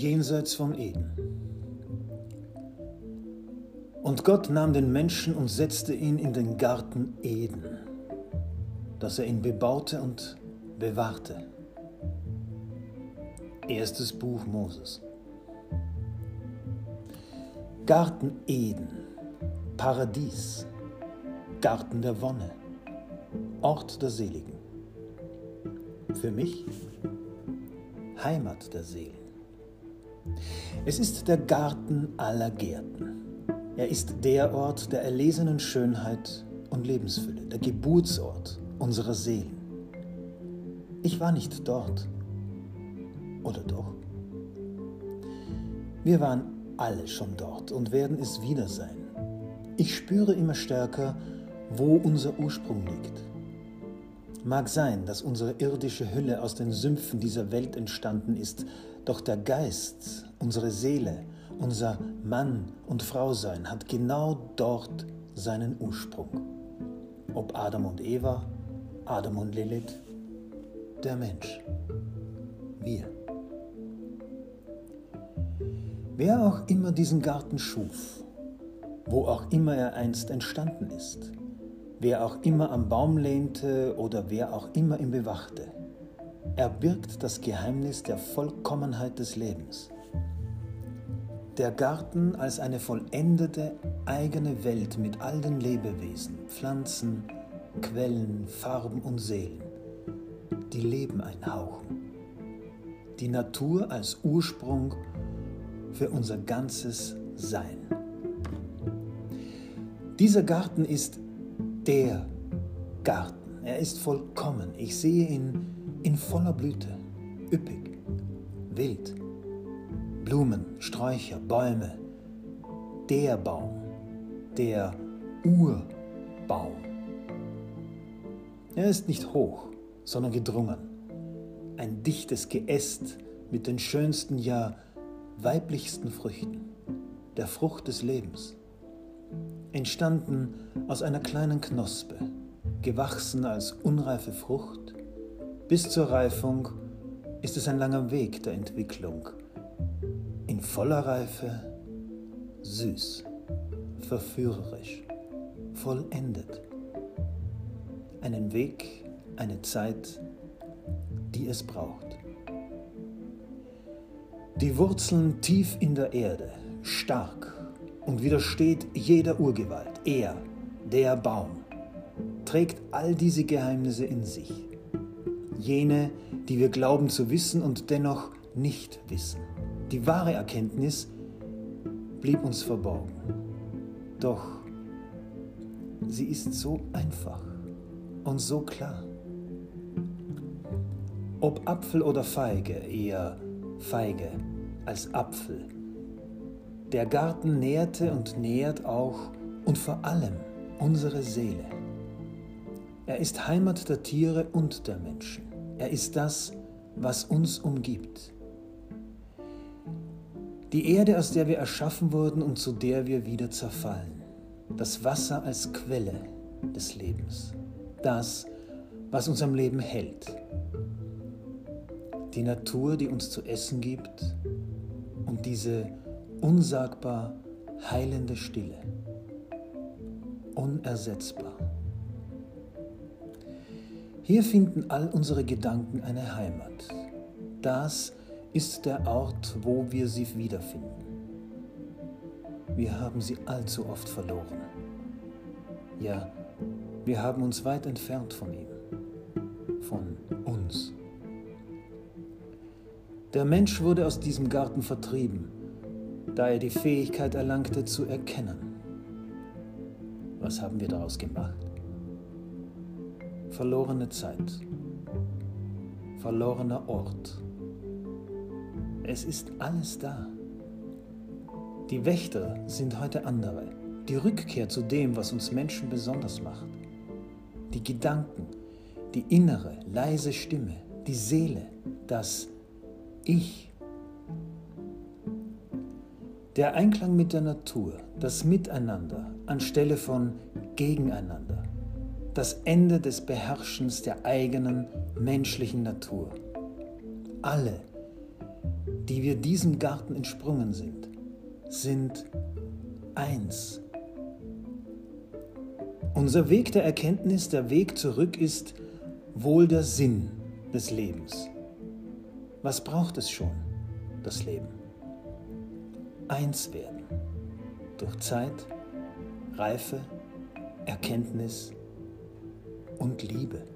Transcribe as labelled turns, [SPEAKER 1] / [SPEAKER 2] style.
[SPEAKER 1] jenseits vom Eden. Und Gott nahm den Menschen und setzte ihn in den Garten Eden, dass er ihn bebaute und bewahrte. Erstes Buch Moses. Garten Eden, Paradies, Garten der Wonne, Ort der Seligen. Für mich Heimat der Seelen. Es ist der Garten aller Gärten. Er ist der Ort der erlesenen Schönheit und Lebensfülle, der Geburtsort unserer Seelen. Ich war nicht dort. Oder doch? Wir waren alle schon dort und werden es wieder sein. Ich spüre immer stärker, wo unser Ursprung liegt. Mag sein, dass unsere irdische Hülle aus den Sümpfen dieser Welt entstanden ist, doch der Geist, unsere Seele, unser Mann und Frausein hat genau dort seinen Ursprung. Ob Adam und Eva, Adam und Lilith, der Mensch, wir. Wer auch immer diesen Garten schuf, wo auch immer er einst entstanden ist, wer auch immer am Baum lehnte oder wer auch immer ihn bewachte, er birgt das Geheimnis der Vollkommenheit des Lebens. Der Garten als eine vollendete eigene Welt mit all den Lebewesen, Pflanzen, Quellen, Farben und Seelen, die Leben einhauchen. Die Natur als Ursprung für unser ganzes Sein. Dieser Garten ist der Garten. Er ist vollkommen. Ich sehe ihn in voller Blüte, üppig, wild. Blumen, Sträucher, Bäume. Der Baum, der Urbaum. Er ist nicht hoch, sondern gedrungen. Ein dichtes Geäst mit den schönsten, ja weiblichsten Früchten, der Frucht des Lebens, entstanden aus einer kleinen Knospe, gewachsen als unreife Frucht, bis zur Reifung ist es ein langer Weg der Entwicklung, in voller Reife süß, verführerisch, vollendet. Einen Weg, eine Zeit, die es braucht. Die Wurzeln tief in der Erde, stark und widersteht jeder Urgewalt. Er, der Baum, trägt all diese Geheimnisse in sich. Jene, die wir glauben zu wissen und dennoch nicht wissen. Die wahre Erkenntnis blieb uns verborgen. Doch sie ist so einfach und so klar. Ob Apfel oder Feige, eher Feige als Apfel. Der Garten nährte und nährt auch und vor allem unsere Seele. Er ist Heimat der Tiere und der Menschen. Er ist das, was uns umgibt. Die Erde, aus der wir erschaffen wurden und zu der wir wieder zerfallen. Das Wasser als Quelle des Lebens. Das, was uns am Leben hält die Natur, die uns zu essen gibt und diese unsagbar heilende Stille, unersetzbar. Hier finden all unsere Gedanken eine Heimat. Das ist der Ort, wo wir sie wiederfinden. Wir haben sie allzu oft verloren. Ja, wir haben uns weit entfernt von ihm, von uns. Der Mensch wurde aus diesem Garten vertrieben, da er die Fähigkeit erlangte zu erkennen. Was haben wir daraus gemacht? Verlorene Zeit, verlorener Ort. Es ist alles da. Die Wächter sind heute andere. Die Rückkehr zu dem, was uns Menschen besonders macht. Die Gedanken, die innere, leise Stimme, die Seele, das ich. Der Einklang mit der Natur, das Miteinander anstelle von Gegeneinander, das Ende des Beherrschens der eigenen menschlichen Natur. Alle, die wir diesem Garten entsprungen sind, sind eins. Unser Weg der Erkenntnis, der Weg zurück ist wohl der Sinn des Lebens. Was braucht es schon, das Leben? Eins werden durch Zeit, Reife, Erkenntnis und Liebe.